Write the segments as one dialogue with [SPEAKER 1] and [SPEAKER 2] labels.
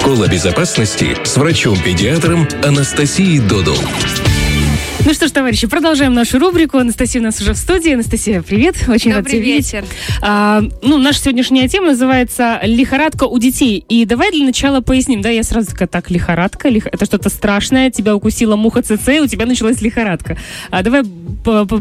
[SPEAKER 1] Школа безопасности с врачом-педиатром Анастасией Додол.
[SPEAKER 2] Ну что ж, товарищи, продолжаем нашу рубрику. Анастасия у нас уже в студии. Анастасия, привет. Очень рад
[SPEAKER 3] Добрый
[SPEAKER 2] тебя видеть.
[SPEAKER 3] вечер.
[SPEAKER 2] А, ну, наша сегодняшняя тема называется «Лихорадка у детей». И давай для начала поясним, да, я сразу такая, так, лихорадка, лих- это что-то страшное, тебя укусила муха ЦЦ, и у тебя началась лихорадка. А давай по- по-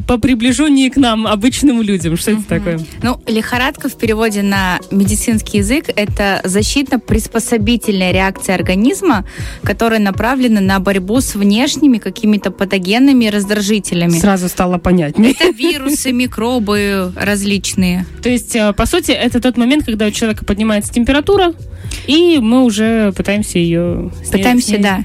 [SPEAKER 2] к нам, обычным людям. Что это такое?
[SPEAKER 3] Ну, лихорадка в переводе на медицинский язык – это защитно-приспособительная реакция организма, которая направлена на борьбу с внешними какими-то патогенными раздражителями.
[SPEAKER 2] Сразу стало понятнее.
[SPEAKER 3] Это вирусы, микробы различные.
[SPEAKER 2] То есть, э, по сути, это тот момент, когда у человека поднимается температура, и мы уже пытаемся ее...
[SPEAKER 3] Пытаемся,
[SPEAKER 2] ней-
[SPEAKER 3] да,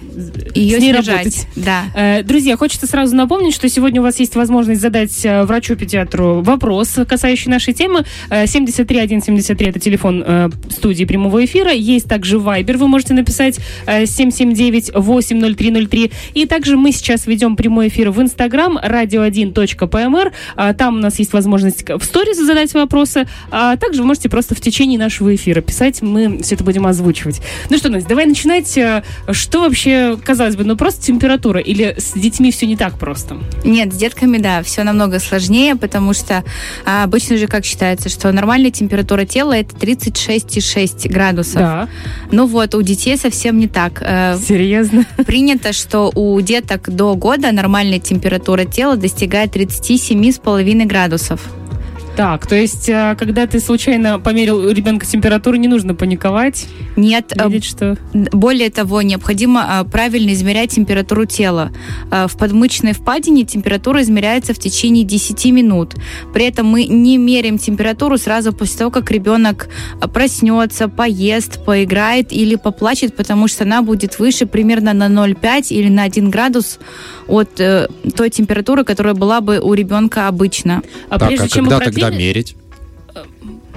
[SPEAKER 3] Ее снижать.
[SPEAKER 2] работать.
[SPEAKER 3] Да.
[SPEAKER 2] Э, Друзья, хочется сразу напомнить, что сегодня у вас есть возможность задать э, врачу-педиатру вопрос, касающий нашей темы. Э, 73173 это телефон э, студии прямого эфира. Есть также Viber, вы можете написать э, 779-80303. И также мы сейчас ведем прямой эфир в Инстаграм radio1.pmr. А, Там у нас есть возможность в сторис задать вопросы. А также вы можете просто в течение нашего эфира писать. Мы все это будем озвучивать. Ну что, Настя, давай начинать. Э, Что вообще, казалось бы, ну просто температура или с детьми все не так просто?
[SPEAKER 3] Нет, с детками, да, все намного сложнее, потому что а, обычно же как считается, что нормальная температура тела это 36,6 градусов.
[SPEAKER 2] Да.
[SPEAKER 3] Ну вот, у детей совсем не так. Э,
[SPEAKER 2] Серьезно?
[SPEAKER 3] Принято, что у деток до года нормальная температура тела достигает 37,5 градусов.
[SPEAKER 2] Так, то есть, э, когда ты случайно померил у ребенка температуру, не нужно паниковать,
[SPEAKER 3] Нет, э,
[SPEAKER 2] видеть, что...
[SPEAKER 3] более того, необходимо э, правильно измерять температуру тела. Э, В подмышечной впадине температура измеряется в течение 10 минут. При этом мы не меряем температуру сразу после того, как ребенок э, проснется, поест, поиграет или поплачет, потому что она будет выше примерно на 0,5 или на 1 градус от э, той температуры, которая была бы у ребенка обычно.
[SPEAKER 2] А
[SPEAKER 4] так,
[SPEAKER 2] прежде
[SPEAKER 4] а
[SPEAKER 2] чем мы
[SPEAKER 4] когда тогда
[SPEAKER 2] продвинем-
[SPEAKER 4] мерить?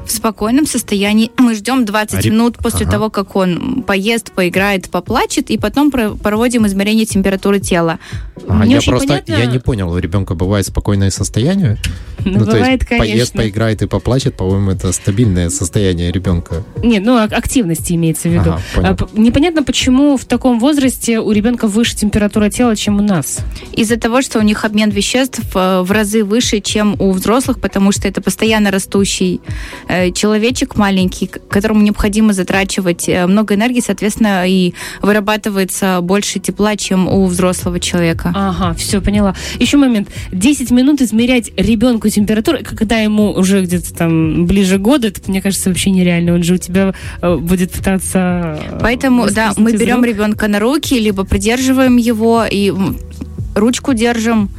[SPEAKER 3] В спокойном состоянии мы ждем 20
[SPEAKER 4] А реб-
[SPEAKER 3] минут после
[SPEAKER 4] Ага.
[SPEAKER 3] того, как он поест, поиграет, поплачет, и потом про- проводим измерение температуры тела.
[SPEAKER 4] А,
[SPEAKER 2] Не
[SPEAKER 4] я просто
[SPEAKER 2] понятно.
[SPEAKER 4] я не понял, у ребенка бывает спокойное состояние?
[SPEAKER 2] Ну,
[SPEAKER 4] то
[SPEAKER 2] бывает,
[SPEAKER 4] есть поест,
[SPEAKER 2] конечно.
[SPEAKER 4] поиграет и поплачет, по-моему, это стабильное состояние ребенка.
[SPEAKER 2] Нет, ну, ак- активности имеется в виду.
[SPEAKER 4] Ага, понял.
[SPEAKER 2] А, Непонятно, почему в таком возрасте у ребенка выше температура тела, чем у нас.
[SPEAKER 3] Из-за того, что у них обмен веществ э, в разы выше, чем у взрослых, потому что это постоянно растущий э, человечек маленький, которому необходимо затрачивать э, много энергии, соответственно, и вырабатывается больше тепла, чем у взрослого человека.
[SPEAKER 2] Ага, все, поняла. Еще момент. 10 минут измерять ребенку температуру, когда ему уже где-то там ближе года, это, мне кажется, вообще нереально. Он же у тебя э, будет пытаться... э,
[SPEAKER 3] Поэтому, да, мы берем ребенка на руки, либо придерживаем его и ручку держим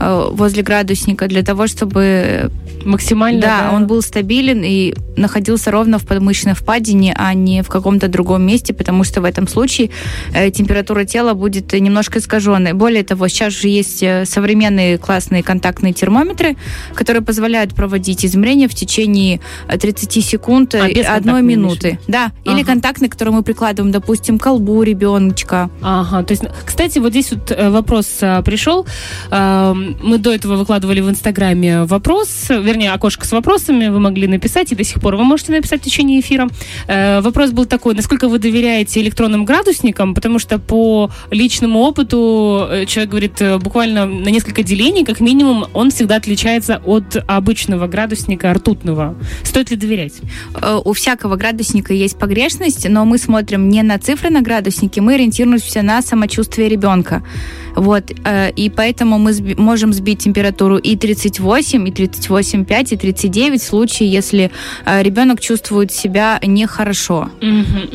[SPEAKER 3] э, возле градусника для того, чтобы
[SPEAKER 2] максимально...
[SPEAKER 3] да, он был стабилен и находился ровно в подмышечной впадине, а не в каком-то другом месте, потому что в этом случае э, температура тела будет немножко искаженной. Более того, сейчас же есть э, современные классные контактные термометры, которые позволяют проводить измерения в течение э, 30 секунд, э,
[SPEAKER 2] А, бесконтактные
[SPEAKER 3] одной минуты. Да, или
[SPEAKER 2] Ага.
[SPEAKER 3] контактный, который мы прикладываем, допустим, к колбу ребеночка.
[SPEAKER 2] Ага, то есть, кстати, вот здесь вот вопрос а, пришел. А, Мы до этого выкладывали в Инстаграме вопрос, вернее, окошко с вопросами вы могли написать, и до сих пор вы можете написать в течение эфира. Э, Вопрос был такой, насколько вы доверяете электронным градусникам, потому что по личному опыту э, человек говорит, э, буквально на несколько делений, как минимум, он всегда отличается от обычного градусника ртутного. Стоит ли доверять?
[SPEAKER 3] Э, У всякого градусника есть погрешность, но мы смотрим не на цифры на градуснике, мы ориентируемся на самочувствие ребенка. Вот, э, и поэтому мы можем сбить температуру и 38, и 38,5, и 39 в случае, если э, ребенок чувствует себя нехорошо.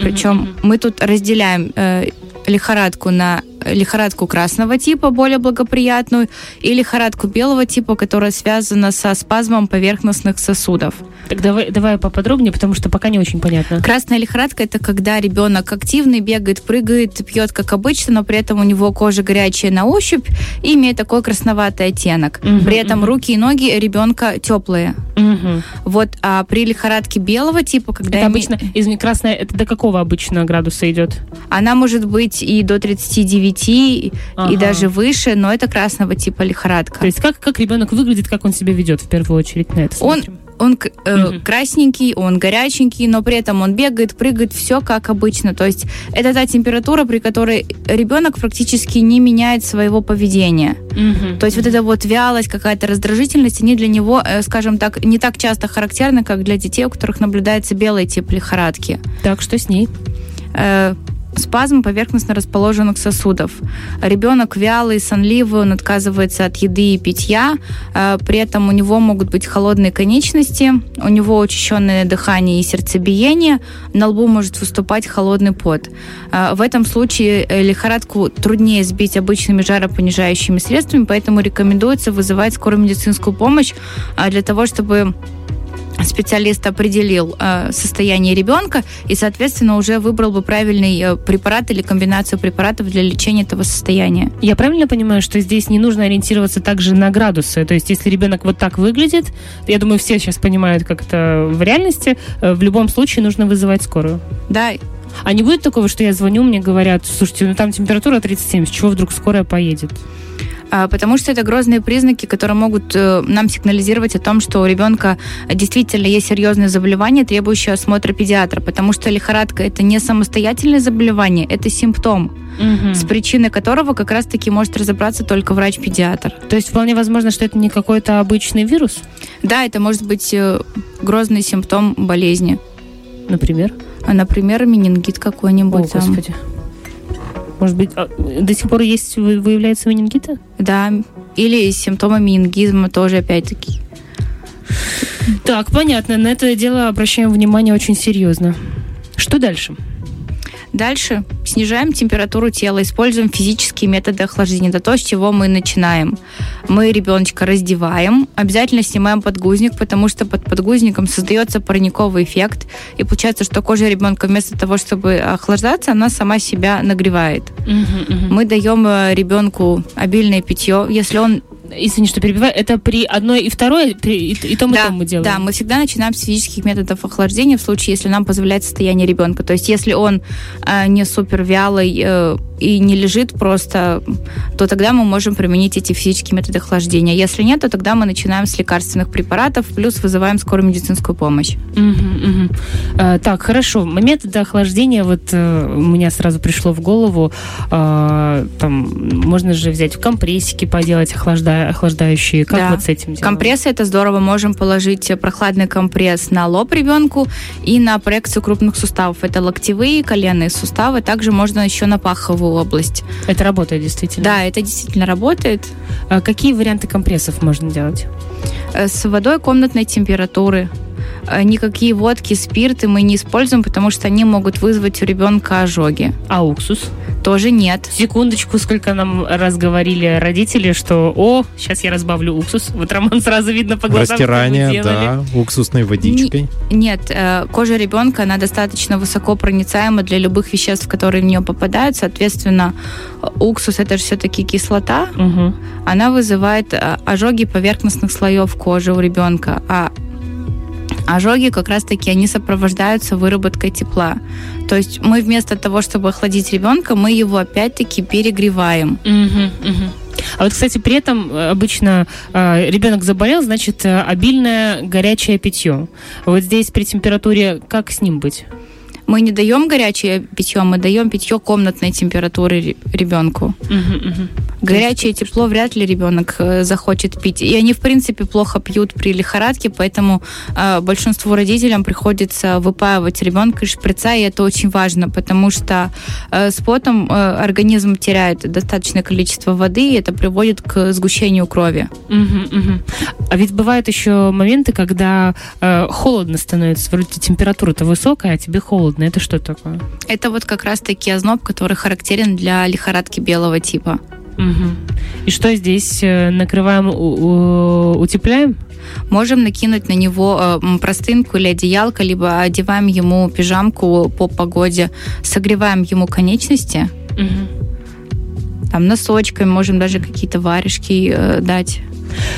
[SPEAKER 3] Причем мы тут разделяем э, лихорадку на лихорадку красного типа, более благоприятную, и лихорадку белого типа, которая связана со спазмом поверхностных сосудов.
[SPEAKER 2] Так давай, давай поподробнее, потому что пока не очень понятно.
[SPEAKER 3] Красная лихорадка это когда ребенок активный, бегает, прыгает, пьет как обычно, но при этом у него кожа горячая на ощупь и имеет такой красноватый оттенок.
[SPEAKER 2] Мгм,
[SPEAKER 3] при этом
[SPEAKER 2] мгм.
[SPEAKER 3] руки и ноги ребенка теплые.
[SPEAKER 2] Мгм.
[SPEAKER 3] Вот, а при лихорадке белого типа, когда
[SPEAKER 2] Это
[SPEAKER 3] име-
[SPEAKER 2] обычно, извини, красная, это до какого обычно градуса идет?
[SPEAKER 3] она может быть и до 39, и
[SPEAKER 2] Ага.
[SPEAKER 3] даже выше, но это красного типа лихорадка.
[SPEAKER 2] То есть как, как ребенок выглядит, как он себя ведет в первую очередь на это
[SPEAKER 3] Он
[SPEAKER 2] смотрим?
[SPEAKER 3] Он к- э,
[SPEAKER 2] Мгм.
[SPEAKER 3] красненький, он горяченький, но при этом он бегает, прыгает, все как обычно. То есть это та температура, при которой ребенок практически не меняет своего поведения.
[SPEAKER 2] Мгм.
[SPEAKER 3] То есть вот эта вот вялость, какая-то раздражительность, они для него, э, скажем так, не так часто характерны, как для детей, у которых наблюдается белый тип лихорадки.
[SPEAKER 2] Так, что с ней?
[SPEAKER 3] Э, Спазм поверхностно расположенных сосудов. Ребенок вялый, сонливый, он отказывается от еды и питья. Э, При этом у него могут быть холодные конечности, у него учащенное дыхание и сердцебиение, на лбу может выступать холодный пот. Э, В этом случае э, лихорадку труднее сбить обычными жаропонижающими средствами, поэтому рекомендуется вызывать скорую медицинскую помощь для того, чтобы специалист определил э, состояние ребенка и, соответственно, уже выбрал бы правильный э, препарат или комбинацию препаратов для лечения этого состояния.
[SPEAKER 2] Я правильно понимаю, что здесь не нужно ориентироваться также на градусы? То есть, если ребенок вот так выглядит, я думаю, все сейчас понимают, как это в реальности, э, в любом случае нужно вызывать скорую.
[SPEAKER 3] Да,
[SPEAKER 2] А не будет такого, что я звоню, мне говорят, слушайте, ну там температура 37, с чего вдруг скорая поедет?
[SPEAKER 3] А, потому что это грозные признаки, которые могут э, нам сигнализировать о том, что у ребенка действительно есть серьезное заболевание, требующее осмотра педиатра, потому что лихорадка это не самостоятельное заболевание, это симптом, с причиной которого как раз-таки может разобраться только врач-педиатр.
[SPEAKER 2] То есть вполне возможно, что это не какой-то обычный вирус,
[SPEAKER 3] Да, это может быть э, грозный симптом болезни.
[SPEAKER 2] например?
[SPEAKER 3] А, Например, менингит
[SPEAKER 2] О,
[SPEAKER 3] какой-нибудь. там.
[SPEAKER 2] Господи. Может быть, а, до сих пор есть, вы- выявляются менингиты?
[SPEAKER 3] Да, или симптомы менингизма тоже опять-таки.
[SPEAKER 2] Так, понятно. На это дело обращаем внимание очень серьезно. Что дальше?
[SPEAKER 3] Дальше снижаем температуру тела, используем физические методы охлаждения. Это то, с чего мы начинаем. Мы ребеночка раздеваем, обязательно снимаем подгузник, потому что под подгузником создается парниковый эффект. И получается, что кожа ребенка вместо того, чтобы охлаждаться, она сама себя нагревает. Мы даем э, ребенку обильное питье. Если он
[SPEAKER 2] Извини, что перебиваю. Это при одной и второй, при и, и том, и
[SPEAKER 3] да,
[SPEAKER 2] том мы делаем?
[SPEAKER 3] Да, мы всегда начинаем с физических методов охлаждения в случае, если нам позволяет состояние ребенка. То есть, если он э, не супер вялый э, и не лежит просто, то тогда мы можем применить эти физические методы охлаждения. Если нет, то тогда мы начинаем с лекарственных препаратов, плюс вызываем скорую медицинскую помощь.
[SPEAKER 2] Мгм, мгм. Э, так, хорошо. Методы охлаждения, вот э, у меня сразу пришло в голову, э, там, можно же взять в компрессики поделать охлажда- охлаждающие. Как
[SPEAKER 3] Да.
[SPEAKER 2] вот с этим делать?
[SPEAKER 3] Компрессы это здорово. Можем положить прохладный компресс на лоб ребенку и на проекцию крупных суставов. Это локтевые, коленные суставы. Также можно еще на паховую область.
[SPEAKER 2] Это работает действительно.
[SPEAKER 3] Да, это действительно работает.
[SPEAKER 2] А какие варианты компрессов можно делать?
[SPEAKER 3] Э, С водой комнатной температуры. Э, Никакие водки, спирты мы не используем, потому что они могут вызвать у ребенка ожоги.
[SPEAKER 2] А уксус?
[SPEAKER 3] Тоже нет.
[SPEAKER 2] Секундочку, сколько нам раз говорили родители, что «О, сейчас я разбавлю уксус». Вот Роман сразу видно по глазам,
[SPEAKER 4] Растирание, да, уксусной водичкой.
[SPEAKER 3] Нет, э, кожа ребенка, она достаточно высоко проницаема для любых веществ, которые в нее попадают. Соответственно, уксус это же все-таки кислота,
[SPEAKER 2] Мгм.
[SPEAKER 3] она вызывает э, ожоги поверхностных слоев кожи у ребенка. А ожоги как раз-таки они сопровождаются выработкой тепла. То есть мы вместо того, чтобы охладить ребенка, мы его опять-таки перегреваем.
[SPEAKER 2] А вот, кстати, при этом э, обычно э, ребенок заболел, значит, э, обильное горячее питье. Вот здесь при температуре как с ним быть?
[SPEAKER 3] Мы не даем горячее питье, мы даем питье комнатной температуры ре- ребенку. Горячее тепло вряд ли ребенок э, захочет пить. И они, в принципе, плохо пьют при лихорадке, поэтому э, большинству родителям приходится выпаивать ребенка из шприца, и это очень важно, потому что э, с потом э, организм теряет достаточное количество воды, и это приводит к сгущению крови.
[SPEAKER 2] Мгм, мгм. А ведь бывают еще моменты, когда э, холодно становится, вроде температура-то высокая, а тебе холодно. Это что такое?
[SPEAKER 3] Это вот как раз-таки озноб, который характерен для лихорадки белого типа.
[SPEAKER 2] Мгм. И что здесь э, накрываем, утепляем?
[SPEAKER 3] Можем накинуть на него э, простынку или одеялко, либо одеваем ему пижамку по погоде, согреваем ему конечности,
[SPEAKER 2] Мгм.
[SPEAKER 3] там носочками, можем даже какие-то варежки э, дать.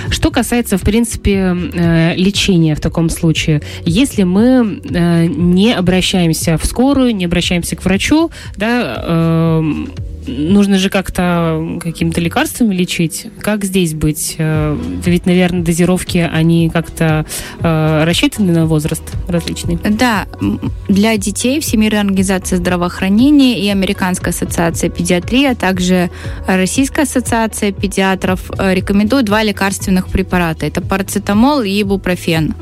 [SPEAKER 2] Что касается, в принципе, э, лечения в таком случае, если мы э, не обращаемся в скорую, не обращаемся к врачу, да, эм, нужно же как-то каким-то лекарствами лечить. Как здесь быть? Э, ведь, наверное, дозировки, они как-то э, рассчитаны на возраст различный.
[SPEAKER 3] Да, для детей Всемирная организация здравоохранения и Американская ассоциация педиатрии, а также Российская ассоциация педиатров рекомендуют два лекарственных препарата. Это парацетамол и ибупрофен.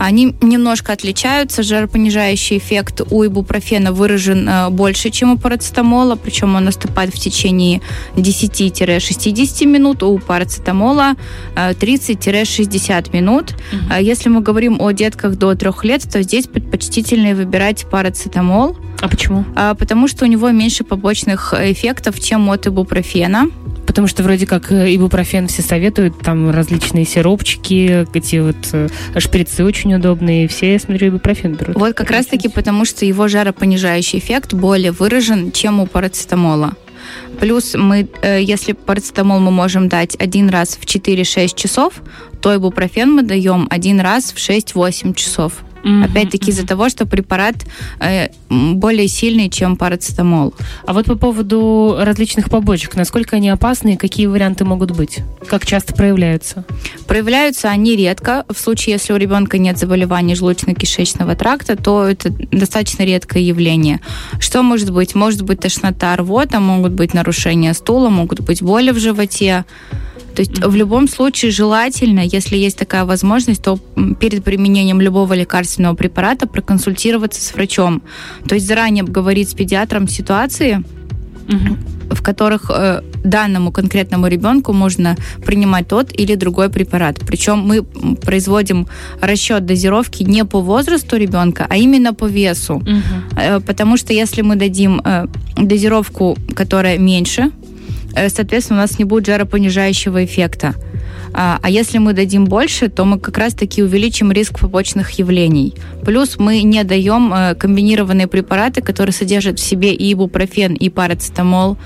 [SPEAKER 3] Они немножко отличаются. Жаропонижающий эффект у ибупрофена выражен э, больше, чем у парацетамола, причем он наступает в течение 10-60 минут, у парацетамола 30-60 э, минут. Угу. Если мы говорим о детках до 3 лет, то здесь предпочтительнее выбирать парацетамол.
[SPEAKER 2] А почему?
[SPEAKER 3] Потому что у него меньше побочных эффектов, чем от ибупрофена.
[SPEAKER 2] Потому что вроде как э, ибупрофен все советуют, там различные сиропчики, эти вот э, шприцы очень удобные, все, я смотрю, ибупрофен берут.
[SPEAKER 3] Вот как раз-таки потому, что его жаропонижающий эффект более выражен, чем у парацетамола. Плюс мы, э, если парацетамол мы можем дать один раз в 4-6 часов, то ибупрофен мы даем один раз в 6-8 часов. Mm-hmm. Опять-таки из-за того, что препарат э, более сильный, чем парацетамол.
[SPEAKER 2] А вот по поводу различных побочек, насколько они опасны и какие варианты могут быть? Как часто проявляются?
[SPEAKER 3] Проявляются они редко. В случае, если у ребенка нет заболеваний желудочно-кишечного тракта, то это достаточно редкое явление. Что может быть? Может быть тошнота, рвота, могут быть нарушения стула, могут быть боли в животе. То есть mm-hmm. в любом случае желательно, если есть такая возможность, то перед применением любого лекарственного препарата проконсультироваться с врачом. То есть заранее обговорить с педиатром ситуации, mm-hmm. в которых э, данному конкретному ребенку можно принимать тот или другой препарат. Причем мы производим расчет дозировки не по возрасту ребенка, а именно по весу. Угу. Потому что если мы дадим э, дозировку, которая меньше, соответственно, у нас не будет жаропонижающего эффекта. А, а если мы дадим больше, то мы как раз-таки увеличим риск побочных явлений. Плюс мы не даем э, комбинированные препараты, которые содержат в себе и ибупрофен, и парацетамол,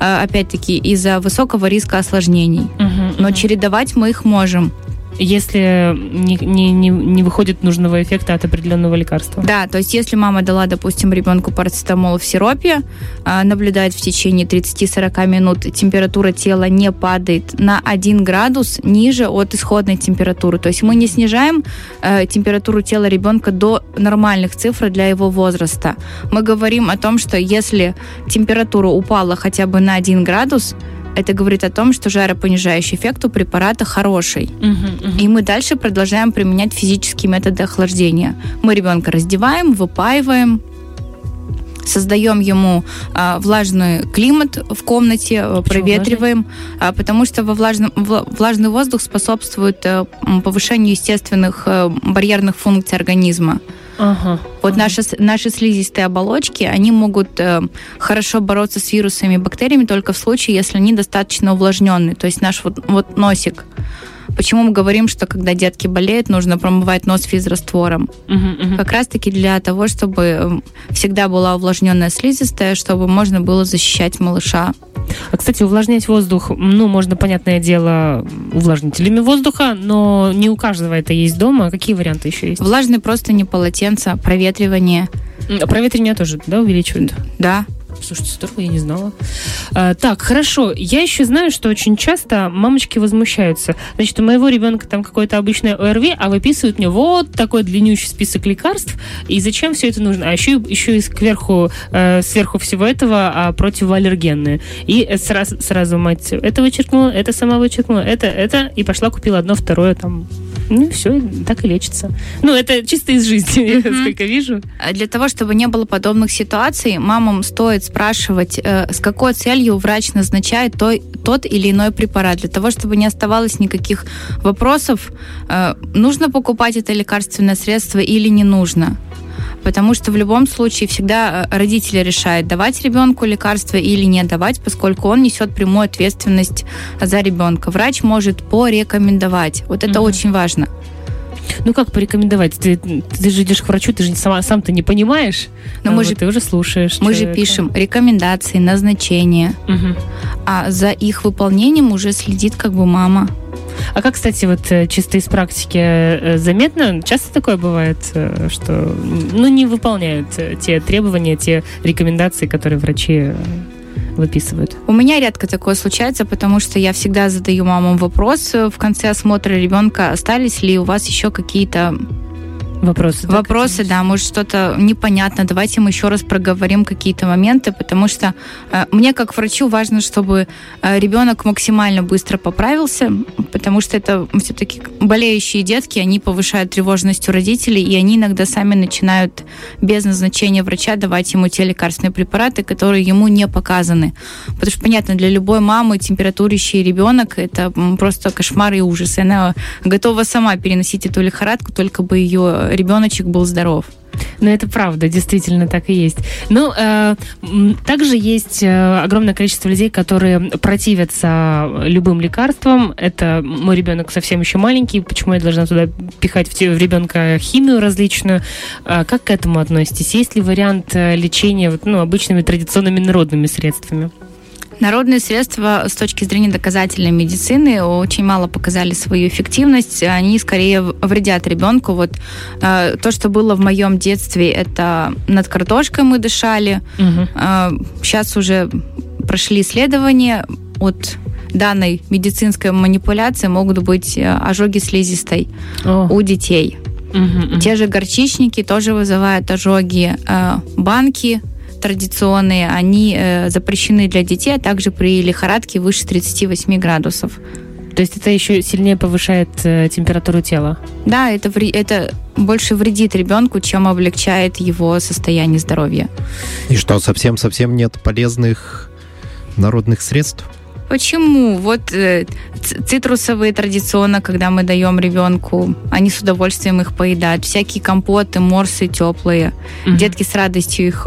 [SPEAKER 3] э, опять-таки из-за высокого риска осложнений. Угу, Но чередовать мы их можем
[SPEAKER 2] если не, не, не, не выходит нужного эффекта от определенного лекарства.
[SPEAKER 3] Да, то есть если мама дала, допустим, ребенку парацетамол в сиропе, а, наблюдает в течение 30-40 минут, температура тела не падает на 1 градус ниже от исходной температуры. То есть мы не снижаем э, температуру тела ребенка до нормальных цифр для его возраста. Мы говорим о том, что если температура упала хотя бы на 1 градус, это говорит о том, что жаропонижающий эффект у препарата хороший. Угу, угу. И мы дальше продолжаем применять физические методы охлаждения. Мы ребенка раздеваем, выпаиваем, создаем ему а, влажный климат в комнате, а, проветриваем, а, потому что во влажном, влажный воздух способствует а, повышению естественных а, барьерных функций организма. Ага. Вот наши, наши слизистые оболочки, они могут э, хорошо бороться с вирусами и бактериями только в случае, если они достаточно увлажненные. То есть наш вот, вот носик. Почему мы говорим, что когда детки болеют, нужно промывать нос физраствором? Угу, угу. Как раз-таки для того, чтобы эм, всегда была увлажненная слизистая, чтобы можно было защищать малыша.
[SPEAKER 2] А, кстати, увлажнять воздух, ну, можно, понятное дело, увлажнителями воздуха, но не у каждого это есть дома. Какие варианты еще есть?
[SPEAKER 3] Влажные просто не полотенца, проветривание.
[SPEAKER 2] А проветривание тоже, да, увеличивают?
[SPEAKER 3] Да.
[SPEAKER 2] Слушайте, здорово, я не знала. А, так, хорошо. Я еще знаю, что очень часто мамочки возмущаются. Значит, у моего ребенка там какое-то обычное ОРВИ, а выписывают мне вот такой длиннющий список лекарств. И зачем все это нужно? А еще, еще и сверху, э, сверху всего этого а, противоаллергенные. И сразу, сразу мать это вычеркнула, это сама вычеркнула, это, это, и пошла купила одно, второе там ну, все, так и лечится. Ну, это чисто из жизни, я сколько вижу.
[SPEAKER 3] А для того, чтобы не было подобных ситуаций, мамам стоит спрашивать, э, с какой целью врач назначает той, тот или иной препарат. Для того, чтобы не оставалось никаких вопросов, э, нужно покупать это лекарственное средство или не нужно потому что в любом случае всегда э, родители решают, давать ребенку лекарство или не давать, поскольку он несет прямую ответственность за ребенка. Врач может порекомендовать. Вот это угу. очень важно.
[SPEAKER 2] Ну как порекомендовать? Ты, ты же идешь к врачу, ты же сама сам ты не понимаешь.
[SPEAKER 3] Но мы
[SPEAKER 2] вот,
[SPEAKER 3] же
[SPEAKER 2] ты уже слушаешь.
[SPEAKER 3] Мы человека. же пишем рекомендации, назначения, угу. а за их выполнением уже следит как бы мама.
[SPEAKER 2] А как, кстати, вот э, чисто из практики э, заметно, часто такое бывает, э, что ну, не выполняют те требования, те рекомендации, которые врачи выписывают?
[SPEAKER 3] У меня редко такое случается, потому что я всегда задаю мамам вопрос в конце осмотра ребенка, остались ли у вас еще какие-то
[SPEAKER 2] Вопросы.
[SPEAKER 3] Вопросы, да, может что-то непонятно. Давайте мы еще раз проговорим какие-то моменты, потому что э, мне как врачу важно, чтобы э, ребенок максимально быстро поправился, потому что это все-таки болеющие детки, они повышают тревожность у родителей, и они иногда сами начинают без назначения врача давать ему те лекарственные препараты, которые ему не показаны. Потому что, понятно, для любой мамы температурящий ребенок это просто кошмар и ужас. И она готова сама переносить эту лихорадку, только бы ее ребеночек был здоров.
[SPEAKER 2] Ну, это правда, действительно так и есть. Ну, э, также есть э, огромное количество людей, которые противятся любым лекарствам. Это мой ребенок совсем еще маленький, почему я должна туда пихать в, в ребенка химию различную? Э, как к этому относитесь? Есть ли вариант э, лечения ну, обычными традиционными народными средствами?
[SPEAKER 3] Народные средства с точки зрения доказательной медицины очень мало показали свою эффективность. Они скорее вредят ребенку. Вот э, то, что было в моем детстве, это над картошкой мы дышали. Угу. Э, сейчас уже прошли исследования от данной медицинской манипуляции могут быть э, ожоги слизистой О. у детей. Угу, угу. Те же горчичники тоже вызывают ожоги. Э, банки традиционные, они э, запрещены для детей, а также при лихорадке выше 38 градусов.
[SPEAKER 2] То есть это еще сильнее повышает э, температуру тела?
[SPEAKER 3] Да, это, это больше вредит ребенку, чем облегчает его состояние здоровья.
[SPEAKER 4] И что, совсем-совсем нет полезных народных средств?
[SPEAKER 3] Почему? Вот э, цитрусовые традиционно, когда мы даем ребенку, они с удовольствием их поедают. Всякие компоты, морсы теплые. Угу. Детки с радостью их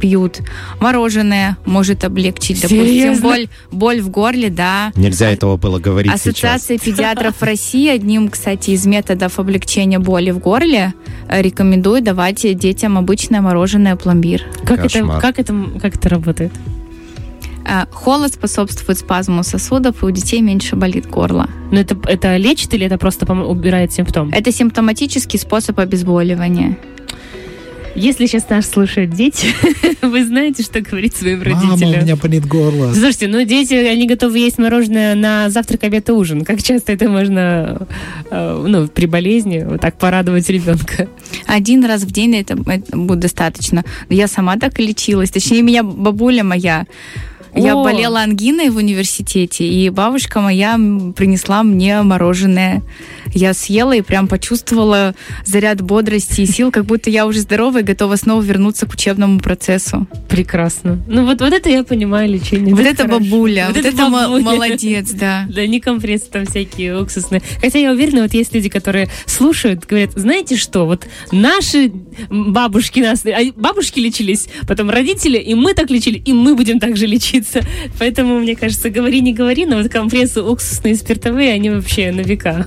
[SPEAKER 3] пьют. Мороженое может облегчить, Серьезно? допустим, боль, боль в горле, да.
[SPEAKER 4] Нельзя а, этого было говорить
[SPEAKER 3] Ассоциация
[SPEAKER 4] сейчас.
[SPEAKER 3] педиатров России одним, кстати, из методов облегчения боли в горле э, рекомендует давать детям обычное мороженое пломбир.
[SPEAKER 2] Как это, как это, как это работает?
[SPEAKER 3] Э, холод способствует спазму сосудов, и у детей меньше болит горло.
[SPEAKER 2] Но это, это лечит или это просто убирает симптом?
[SPEAKER 3] Это симптоматический способ обезболивания.
[SPEAKER 2] Если сейчас нас слушают дети, вы знаете, что говорить своим родителям.
[SPEAKER 4] Мама, у меня болит горло.
[SPEAKER 2] Слушайте, ну дети, они готовы есть мороженое на завтрак, обед и ужин. Как часто это можно, э, ну, при болезни, вот так порадовать ребенка?
[SPEAKER 3] Один раз в день это, это будет достаточно. Я сама так и лечилась. Точнее, меня бабуля моя я болела ангиной в университете, и бабушка моя принесла мне мороженое. Я съела и прям почувствовала заряд бодрости и сил, как будто я уже здорова и готова снова вернуться к учебному процессу.
[SPEAKER 2] Прекрасно. Ну вот, вот это я понимаю лечение.
[SPEAKER 3] Вот это, это бабуля, вот, вот это, это бабуля. молодец, да.
[SPEAKER 2] Да, не компрессы там всякие уксусные. Хотя я уверена, вот есть люди, которые слушают, говорят, знаете что, вот наши бабушки нас, а бабушки лечились, потом родители, и мы так лечили, и мы будем так же лечиться. Поэтому, мне кажется, говори, не говори, но вот компрессы уксусные, спиртовые, они вообще на века.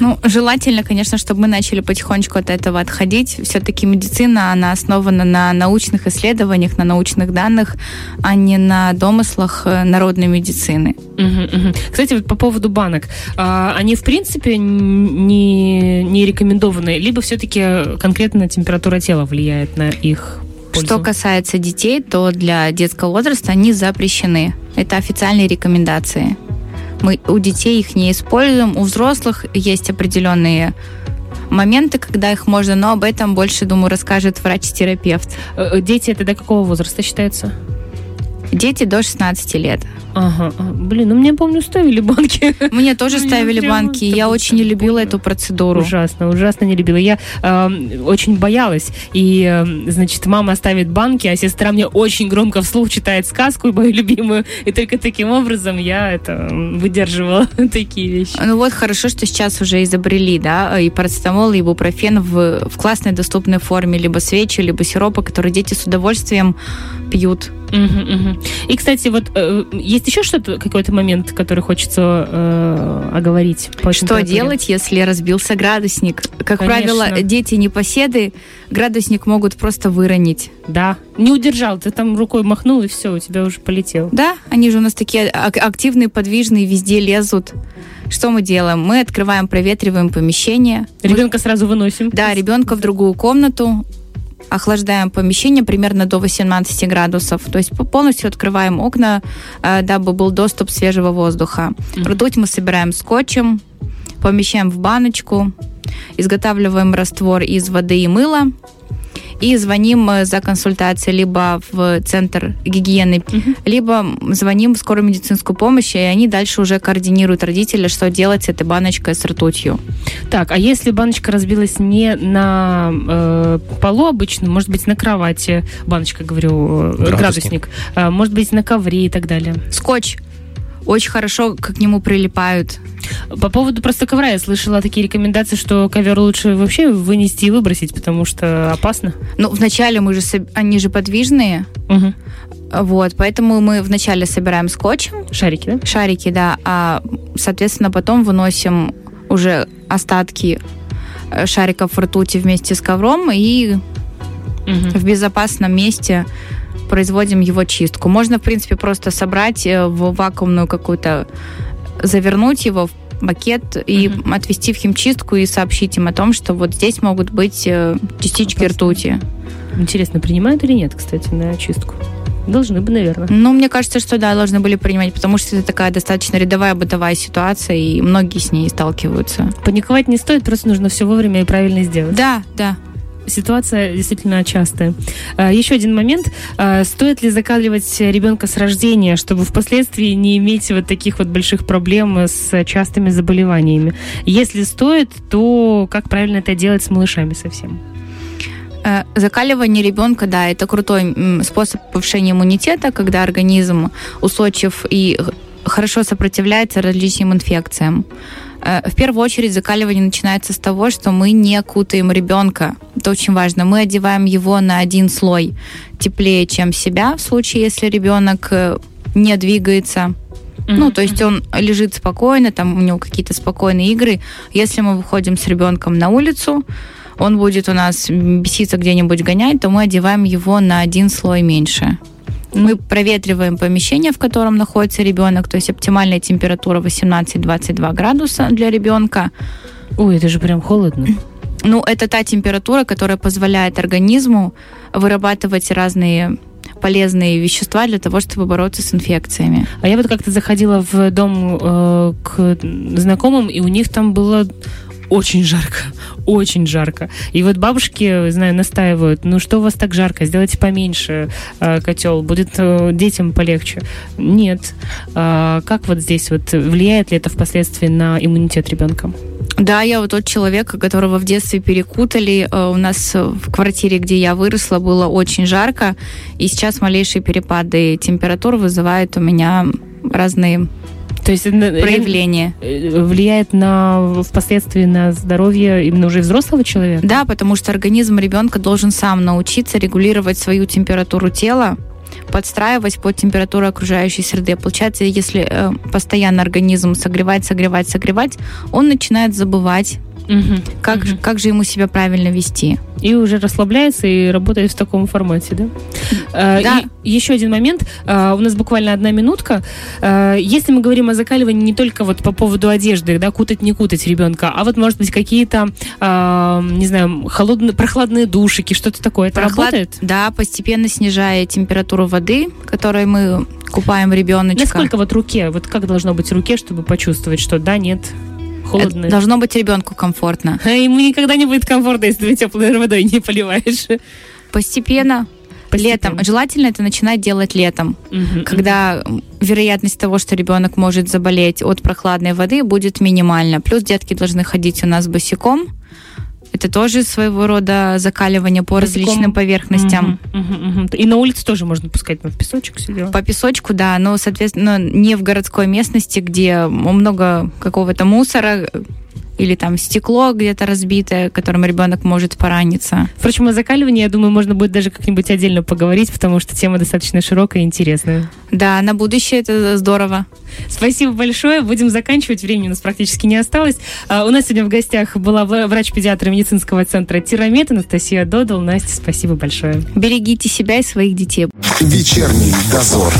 [SPEAKER 3] Ну, желательно, конечно, чтобы мы начали потихонечку от этого отходить. Все-таки медицина, она основана на научных исследованиях, на научных данных, а не на домыслах э, народной медицины.
[SPEAKER 2] Угу, угу. Кстати, вот по поводу банок. А, они, в принципе, не, не рекомендованы, либо все-таки конкретно температура тела влияет на их
[SPEAKER 3] пользу? Что касается детей, то для детского возраста они запрещены. Это официальные рекомендации. Мы у детей их не используем, у взрослых есть определенные моменты, когда их можно, но об этом больше, думаю, расскажет врач-терапевт.
[SPEAKER 2] Э, э, дети это до какого возраста считаются?
[SPEAKER 3] Дети до 16 лет.
[SPEAKER 2] Ага, блин, ну мне, помню, ставили банки.
[SPEAKER 3] Мне тоже ставили банки, и я очень не любила эту процедуру.
[SPEAKER 2] Ужасно, ужасно не любила. Я э, очень боялась, и, э, значит, мама ставит банки, а сестра мне очень громко вслух читает сказку, мою любимую, и только таким образом я это выдерживала такие вещи.
[SPEAKER 3] Ну вот хорошо, что сейчас уже изобрели, да, и парацетамол, и ибупрофен в, в классной доступной форме, либо свечи, либо сиропы, которые дети с удовольствием пьют.
[SPEAKER 2] Угу, угу. И, кстати, вот э, есть еще что-то, какой-то момент, который хочется э, оговорить?
[SPEAKER 3] По что делать, если разбился градусник? Как Конечно. правило, дети непоседы градусник могут просто выронить.
[SPEAKER 2] Да, не удержал, ты там рукой махнул, и все, у тебя уже полетел.
[SPEAKER 3] Да, они же у нас такие активные, подвижные, везде лезут. Что мы делаем? Мы открываем, проветриваем помещение.
[SPEAKER 2] Ребенка мы... сразу выносим.
[SPEAKER 3] Да, ребенка в другую комнату охлаждаем помещение примерно до 18 градусов. То есть полностью открываем окна, э, дабы был доступ свежего воздуха. Ртуть мы собираем скотчем, помещаем в баночку, изготавливаем раствор из воды и мыла, и звоним э, за консультацией либо в центр гигиены, угу. либо звоним в скорую медицинскую помощь, и они дальше уже координируют родителя, что делать с этой баночкой с ртутью.
[SPEAKER 2] Так, а если баночка разбилась не на э, полу обычно, может быть, на кровати, баночка, говорю, э, градусник, градусник э, может быть, на ковре и так далее?
[SPEAKER 3] Скотч очень хорошо к нему прилипают.
[SPEAKER 2] По поводу просто ковра я слышала такие рекомендации, что ковер лучше вообще вынести и выбросить, потому что опасно.
[SPEAKER 3] Ну, вначале мы же, они же подвижные. Угу. Вот, поэтому мы вначале собираем скотчем.
[SPEAKER 2] Шарики, да?
[SPEAKER 3] Шарики, да. А, соответственно, потом выносим уже остатки э, шариков ртути вместе с ковром и угу. в безопасном месте производим его чистку. Можно, в принципе, просто собрать э, в вакуумную какую-то, завернуть его в пакет и mm отвезти в химчистку и сообщить им о том, что вот здесь могут быть э, частички Опасно. ртути.
[SPEAKER 2] Интересно, принимают или нет, кстати, на чистку? Должны бы, наверное.
[SPEAKER 3] Ну, мне кажется, что да, должны были принимать, потому что это такая достаточно рядовая бытовая ситуация, и многие с ней сталкиваются.
[SPEAKER 2] Паниковать не стоит, просто нужно все вовремя и правильно сделать.
[SPEAKER 3] Да, да
[SPEAKER 2] ситуация действительно частая. А, еще один момент. А, стоит ли закаливать ребенка с рождения, чтобы впоследствии не иметь вот таких вот больших проблем с частыми заболеваниями? Если стоит, то как правильно это делать с малышами совсем?
[SPEAKER 3] Э, закаливание ребенка, да, это крутой способ повышения иммунитета, когда организм устойчив и хорошо сопротивляется различным инфекциям. Э, в первую очередь закаливание начинается с того, что мы не кутаем ребенка. Это очень важно. Мы одеваем его на один слой теплее, чем себя, в случае, если ребенок э, не двигается. Mm-hmm. Ну, то есть он лежит спокойно, там у него какие-то спокойные игры. Если мы выходим с ребенком на улицу, он будет у нас беситься где-нибудь гонять, то мы одеваем его на один слой меньше. Мы проветриваем помещение, в котором находится ребенок, то есть оптимальная температура 18-22 градуса для ребенка.
[SPEAKER 2] Ой, это же прям холодно.
[SPEAKER 3] Ну, это та температура, которая позволяет организму вырабатывать разные полезные вещества для того, чтобы бороться с инфекциями.
[SPEAKER 2] А я вот как-то заходила в дом э, к знакомым, и у них там было очень жарко, очень жарко. И вот бабушки, знаю, настаивают, ну что у вас так жарко, сделайте поменьше э, котел, будет э, детям полегче. Нет. Э, как вот здесь вот влияет ли это впоследствии на иммунитет ребенка?
[SPEAKER 3] Да, я вот тот человек, которого в детстве перекутали. Э, у нас в квартире, где я выросла, было очень жарко, и сейчас малейшие перепады температур вызывают у меня разные то есть проявление
[SPEAKER 2] э, влияет на впоследствии на здоровье именно уже взрослого человека?
[SPEAKER 3] Да, потому что организм ребенка должен сам научиться регулировать свою температуру тела, подстраивать под температуру окружающей среды. Получается, если э, постоянно организм согревать, согревать, согревать, он начинает забывать Угу, как, угу. как же ему себя правильно вести?
[SPEAKER 2] И уже расслабляется и работает в таком формате, да?
[SPEAKER 3] А, да.
[SPEAKER 2] И еще один момент. А, у нас буквально одна минутка. А, если мы говорим о закаливании не только вот по поводу одежды, да, кутать, не кутать ребенка, а вот, может быть, какие-то, не знаю, холодные, прохладные душики, что-то такое. Это Прохлад... работает?
[SPEAKER 3] Да, постепенно снижая температуру воды, которой мы купаем ребеночка.
[SPEAKER 2] Насколько вот руке, вот как должно быть руке, чтобы почувствовать, что да, нет, холодно. Это
[SPEAKER 3] должно быть ребенку комфортно.
[SPEAKER 2] А ему никогда не будет комфортно, если ты теплой водой не поливаешь.
[SPEAKER 3] Постепенно. Постепенно. Летом. Желательно это начинать делать летом, угу, когда угу. вероятность того, что ребенок может заболеть от прохладной воды, будет минимальна. Плюс детки должны ходить у нас босиком. Это тоже своего рода закаливание по Песком. различным поверхностям.
[SPEAKER 2] Угу, угу, угу. И на улице тоже можно пускать на песочек все
[SPEAKER 3] По песочку, да, но, соответственно, не в городской местности, где много какого-то мусора, или там стекло где-то разбитое, которым ребенок может пораниться.
[SPEAKER 2] Впрочем, о закаливании, я думаю, можно будет даже как-нибудь отдельно поговорить, потому что тема достаточно широкая и интересная.
[SPEAKER 3] Да, на будущее это здорово.
[SPEAKER 2] Спасибо большое. Будем заканчивать. Времени у нас практически не осталось. А, у нас сегодня в гостях была врач-педиатр медицинского центра Тирамет Анастасия Додал. Настя, спасибо большое.
[SPEAKER 3] Берегите себя и своих детей.
[SPEAKER 1] Вечерний дозор.